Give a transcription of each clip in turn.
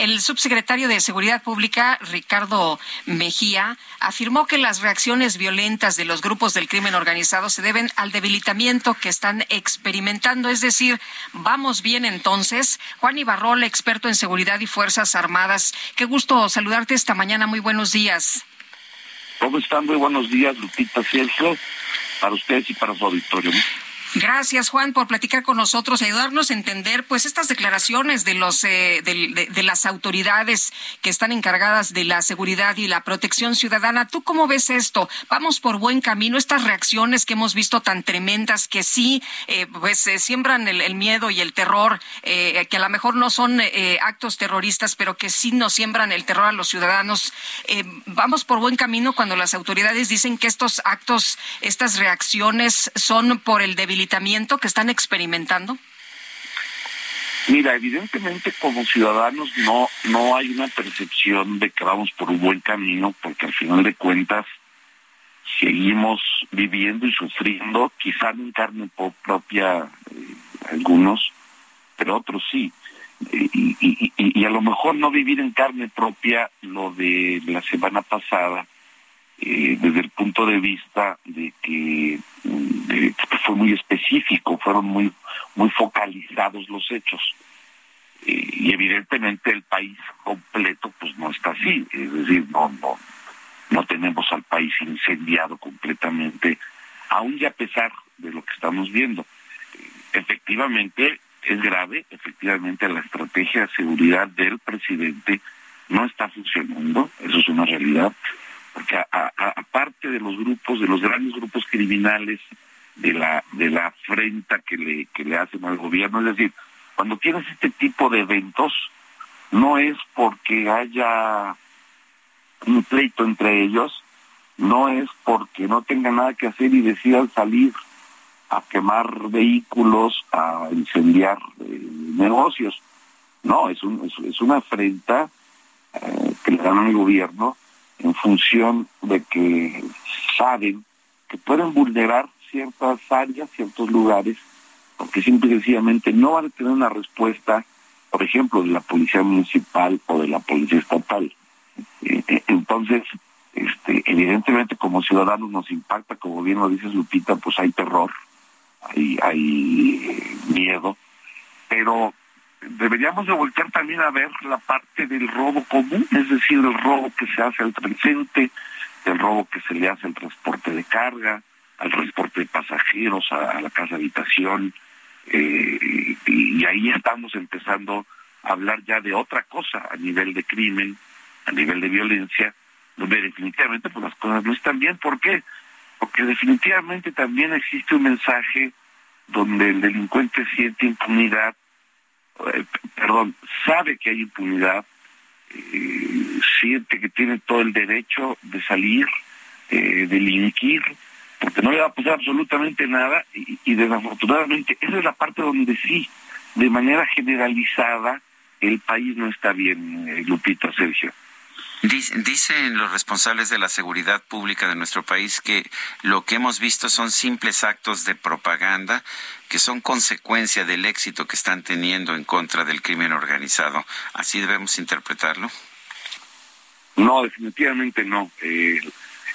El subsecretario de Seguridad Pública, Ricardo Mejía, afirmó que las reacciones violentas de los grupos del crimen organizado se deben al debilitamiento que están experimentando. Es decir, vamos bien entonces. Juan Ibarrol, experto en seguridad y Fuerzas Armadas. Qué gusto saludarte esta mañana. Muy buenos días. ¿Cómo están? Muy buenos días, Lupita Sergio, para ustedes y para su auditorio. Gracias, Juan, por platicar con nosotros y ayudarnos a entender, pues, estas declaraciones de los eh, de, de, las autoridades que están encargadas de la seguridad y la protección ciudadana. ¿Tú cómo ves esto? Vamos por buen camino. Estas reacciones que hemos visto tan tremendas que sí, eh, pues, eh, siembran el, el, miedo y el terror, eh, que a lo mejor no son eh, actos terroristas, pero que sí nos siembran el terror a los ciudadanos. Vamos por buen camino cuando las autoridades dicen que estos actos, estas reacciones son por el debilitamiento que están experimentando? Mira, evidentemente como ciudadanos no no hay una percepción de que vamos por un buen camino, porque al final de cuentas seguimos viviendo y sufriendo, quizá en carne propia eh, algunos, pero otros sí. Y, a lo mejor no vivir en carne propia lo de la semana pasada, eh, desde el punto de vista de que, de, que fue muy específico, fueron muy muy focalizados los hechos. Eh, y evidentemente el país completo pues no está así, es decir, no no no tenemos al país incendiado completamente, aún y a pesar de lo que estamos viendo. Efectivamente es grave, efectivamente la estrategia de seguridad del presidente no está funcionando, eso es una realidad porque aparte de los grupos, de los grandes grupos criminales, de la de la afrenta que le que le hacen al gobierno, es decir, cuando tienes este tipo de eventos no es porque haya un pleito entre ellos, no es porque no tengan nada que hacer y decidan salir a quemar vehículos, a incendiar eh, negocios. No, es, un, es, una afrenta eh, que le dan al gobierno en función de que saben que pueden vulnerar ciertas áreas, ciertos lugares, porque simple y sencillamente no van a tener una respuesta, por ejemplo, de la policía municipal o de la policía estatal. Entonces, este, evidentemente como ciudadanos nos impacta, como bien lo dices Lupita, pues hay terror, hay, hay miedo, pero deberíamos de voltear también a ver la parte del robo común, es decir, el robo que se hace al presente, el robo que se le hace al transporte de carga, al transporte de pasajeros, a, la casa habitación, eh, y, ahí estamos empezando a hablar ya de otra cosa a nivel de crimen, a nivel de violencia, donde definitivamente pues las cosas no están bien. ¿Por qué? Porque definitivamente también existe un mensaje donde el delincuente siente impunidad, perdón, sabe que hay impunidad, eh, siente que tiene todo el derecho de salir, eh, delinquir, porque no le va a pasar absolutamente nada y, y desafortunadamente esa es la parte donde sí, de manera generalizada, el país no está bien, eh, Lupita, Sergio. Dicen los responsables de la seguridad pública de nuestro país que lo que hemos visto son simples actos de propaganda que son consecuencia del éxito que están teniendo en contra del crimen organizado. ¿Así debemos interpretarlo? No, definitivamente no. Eh,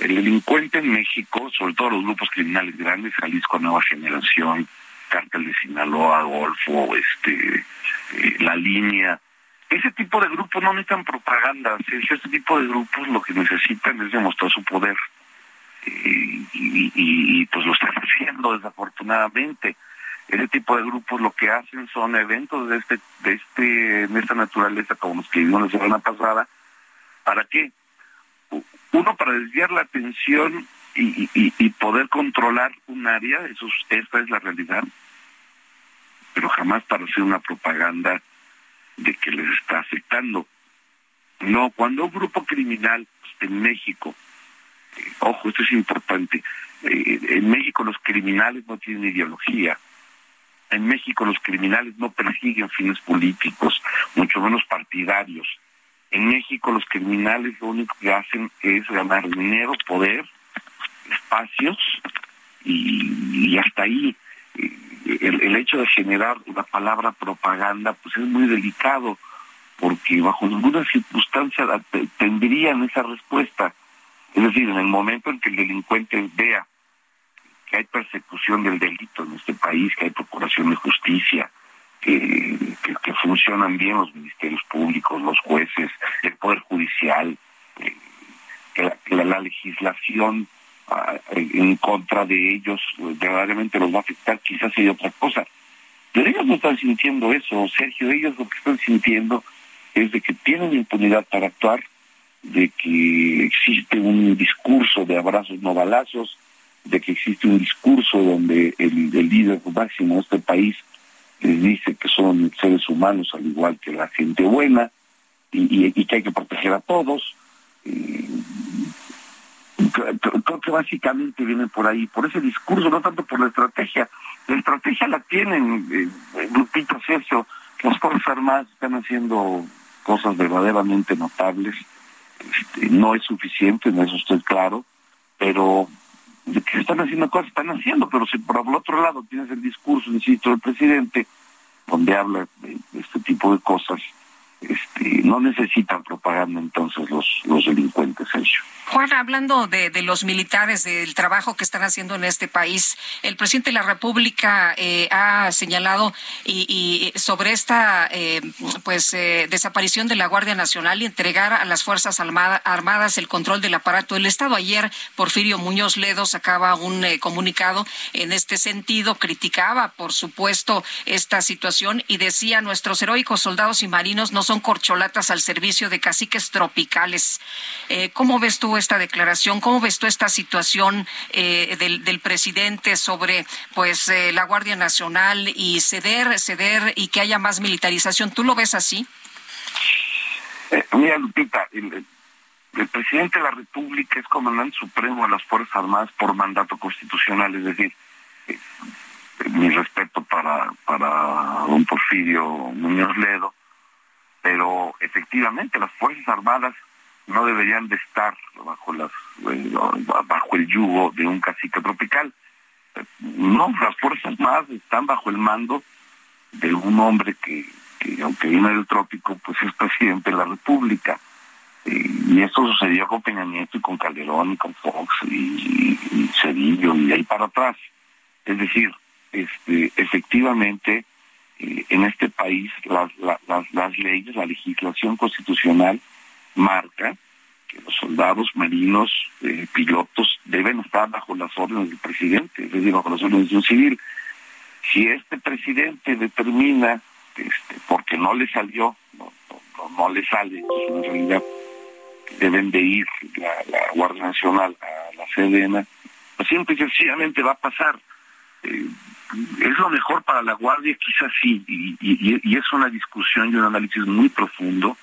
el delincuente en México, sobre todo los grupos criminales grandes, Jalisco Nueva Generación, Cártel de Sinaloa, Golfo, este, eh, La Línea, ese tipo de grupos no necesitan propaganda, ese tipo de grupos lo que necesitan es demostrar su poder. Y, pues lo están haciendo desafortunadamente. Ese tipo de grupos lo que hacen son eventos de este, de este, de esta naturaleza como los que vimos la semana pasada. ¿Para qué? Uno, para desviar la atención y, y, poder controlar un área, eso, esta es la realidad, pero jamás para hacer una propaganda de que les está afectando. No, cuando un grupo criminal en México, eh, ojo, esto es importante, eh, en México los criminales no tienen ideología, en México los criminales no persiguen fines políticos, mucho menos partidarios. En México los criminales lo único que hacen es ganar dinero, poder, espacios y, hasta ahí. El, hecho de generar una palabra propaganda pues es muy delicado porque bajo ninguna circunstancia tendrían esa respuesta. Es decir, en el momento en que el delincuente vea que hay persecución del delito en este país, que hay procuración de justicia, que, funcionan bien los ministerios públicos, los jueces, el Poder Judicial, eh, que, la, legislación en contra de ellos eh, verdaderamente los va a afectar, quizás hay otra cosa. Pero ellos no están sintiendo eso, Sergio, ellos lo que están sintiendo es de que tienen impunidad para actuar, de que existe un discurso de abrazos no balazos, de que existe un discurso donde el, el líder máximo de este país les dice que son seres humanos al igual que la gente buena y, que hay que proteger a todos. Creo, que básicamente vienen por ahí, por ese discurso, no tanto por la estrategia. La estrategia la tienen, eh, Lupita Sergio, las Fuerzas Armadas están haciendo cosas verdaderamente notables. Este, no es suficiente, en eso estoy claro, pero que están haciendo cosas, están haciendo, pero si por el otro lado tienes el discurso, insisto, del presidente, donde habla de este tipo de cosas, este, no necesitan propaganda entonces los, los delincuentes ellos. Juan, hablando de, los militares, del trabajo que están haciendo en este país, el presidente de la República eh, ha señalado y, sobre esta eh, pues eh, desaparición de la Guardia Nacional y entregar a las Fuerzas Armadas el control del aparato del Estado. Ayer Porfirio Muñoz Ledo sacaba un comunicado en este sentido, criticaba, por supuesto, esta situación y decía nuestros heroicos soldados y marinos no son corcholatas al servicio de caciques tropicales. ¿Cómo ves tú esta declaración? ¿Cómo ves tú esta situación eh, del, presidente sobre pues eh, la Guardia Nacional y ceder, ceder y que haya más militarización? ¿Tú lo ves así? Eh, mira, Lupita, el, presidente de la República es comandante supremo de las Fuerzas Armadas por mandato constitucional, es decir, mi respeto para, para don Porfirio Muñoz Ledo, pero efectivamente las Fuerzas Armadas no deberían de estar eh, bajo el yugo de un cacique tropical. No, las fuerzas más están bajo el mando de un hombre que, aunque viene del trópico, pues es presidente de la República. Y esto sucedió con Peña Nieto y con Calderón y con Fox y, y y ahí para atrás. Es decir, este, efectivamente, en este país las, leyes, la legislación constitucional marca que los soldados marinos, eh, pilotos, deben estar bajo las órdenes del presidente, es decir, bajo las órdenes de un civil. Si este presidente determina, este, porque no le salió, no, le sale, en realidad deben de ir la, Guardia Nacional a la CDN, pues siempre y sencillamente va a pasar. Eh, es lo mejor para la Guardia, quizás sí, y, es una discusión y un análisis muy profundo,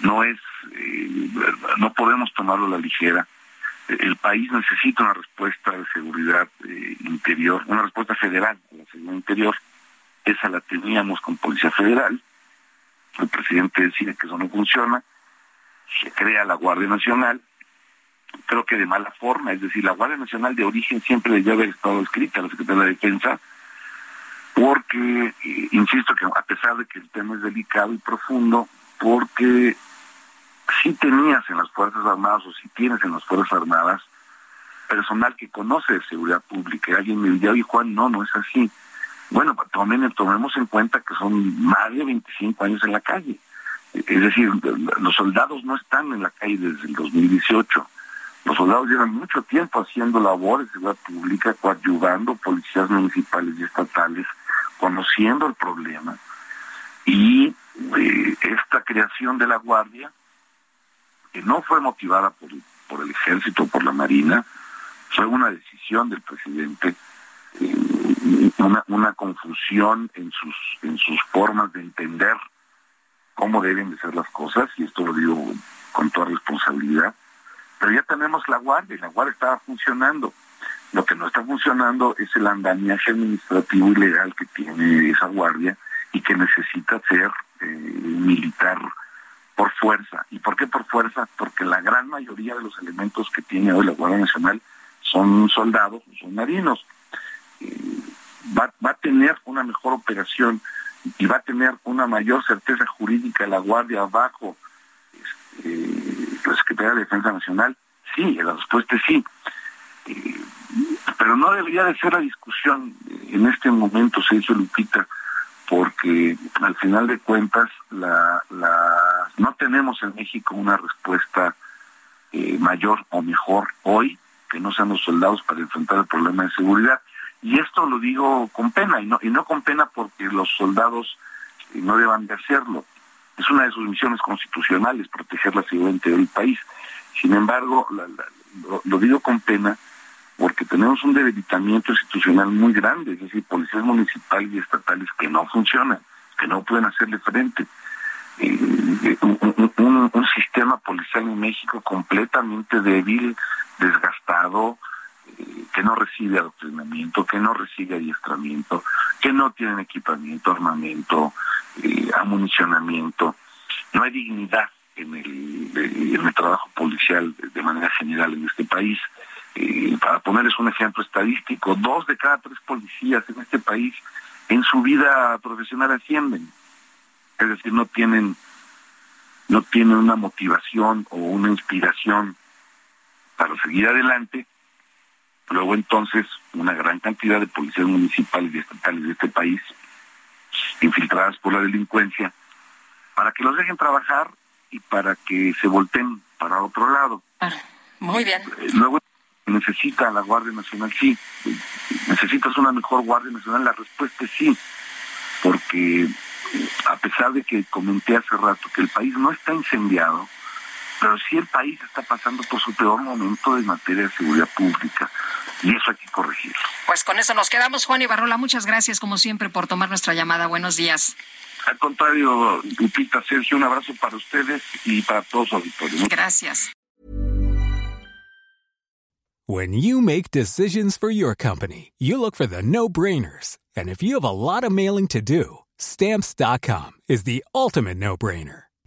no es eh, no podemos tomarlo a la ligera. El país necesita una respuesta de seguridad eh, interior, una respuesta federal a la seguridad interior. Esa la teníamos con Policía Federal. El presidente decide que eso no funciona. Se crea la Guardia Nacional. Creo que de mala forma, es decir, la Guardia Nacional de origen siempre debió haber estado escrita a la Secretaría de Defensa, porque, eh, insisto que a pesar de que el tema es delicado y profundo, porque si tenías en las Fuerzas Armadas o si tienes en las Fuerzas Armadas personal que conoce de seguridad pública. Alguien me diría, oye Juan, no, no es así. Bueno, tomen, tomemos en cuenta que son más de 25 años en la calle. Es decir, los soldados no están en la calle desde el 2018. Los soldados llevan mucho tiempo haciendo labores de seguridad pública, coadyuvando policías municipales y estatales, conociendo el problema. Y eh, esta creación de la Guardia, que no fue motivada por, el ejército o por la Marina, fue una decisión del presidente, eh, una, confusión en sus formas de entender cómo deben de ser las cosas, y esto lo digo con toda responsabilidad, pero ya tenemos la guardia, y la guardia estaba funcionando. Lo que no está funcionando es el andamiaje administrativo y legal que tiene esa guardia y que necesita ser eh, militar por fuerza. ¿Y por qué por fuerza? Porque la gran mayoría de los elementos que tiene hoy la Guardia Nacional son soldados, son marinos. Eh, va, va a tener una mejor operación y va a tener una mayor certeza jurídica la Guardia bajo este, la Secretaría de Defensa Nacional. Sí, la respuesta es sí. Eh, pero no debería de ser la discusión en este momento, se hizo Lupita, porque al final de cuentas la, la, no tenemos en México una respuesta eh, mayor o mejor hoy que no sean los soldados para enfrentar el problema de seguridad. Y esto lo digo con pena, y no, y no con pena porque los soldados eh, no deban de hacerlo. Es una de sus misiones constitucionales, proteger la seguridad del país. Sin embargo, lo, digo con pena porque tenemos un debilitamiento institucional muy grande, es decir, policías municipales y estatales que no funcionan, que no pueden hacerle frente. Eh, un, un, un, sistema policial en México completamente débil, desgastado, eh, que no recibe adoctrinamiento, que no recibe adiestramiento, que no tienen equipamiento, armamento, eh, amunicionamiento. No hay dignidad en el, en el trabajo policial de manera general en este país. Eh, para ponerles un ejemplo estadístico, dos de cada tres policías en este país en su vida profesional ascienden. Es decir, no tienen, no tienen una motivación o una inspiración para seguir adelante. Luego entonces una gran cantidad de policías municipales y estatales de este país infiltradas por la delincuencia para que los dejen trabajar y para que se volteen para otro lado. Ah, muy bien. Eh, luego necesita la Guardia Nacional, sí. ¿Necesitas una mejor Guardia Nacional? La respuesta es sí, porque a pesar de que comenté hace rato que el país no está incendiado, pero sí el país está pasando por su peor momento en materia de seguridad pública y eso hay que corregirlo. Pues con eso nos quedamos, Juan Ibarrola. Muchas gracias, como siempre, por tomar nuestra llamada. Buenos días. Al contrario, Lupita, Sergio, un abrazo para ustedes y para todos los auditores. Gracias. When you make decisions for your company, you look for the no-brainers. And if you have a lot of mailing to do, stamps.com is the ultimate no-brainer.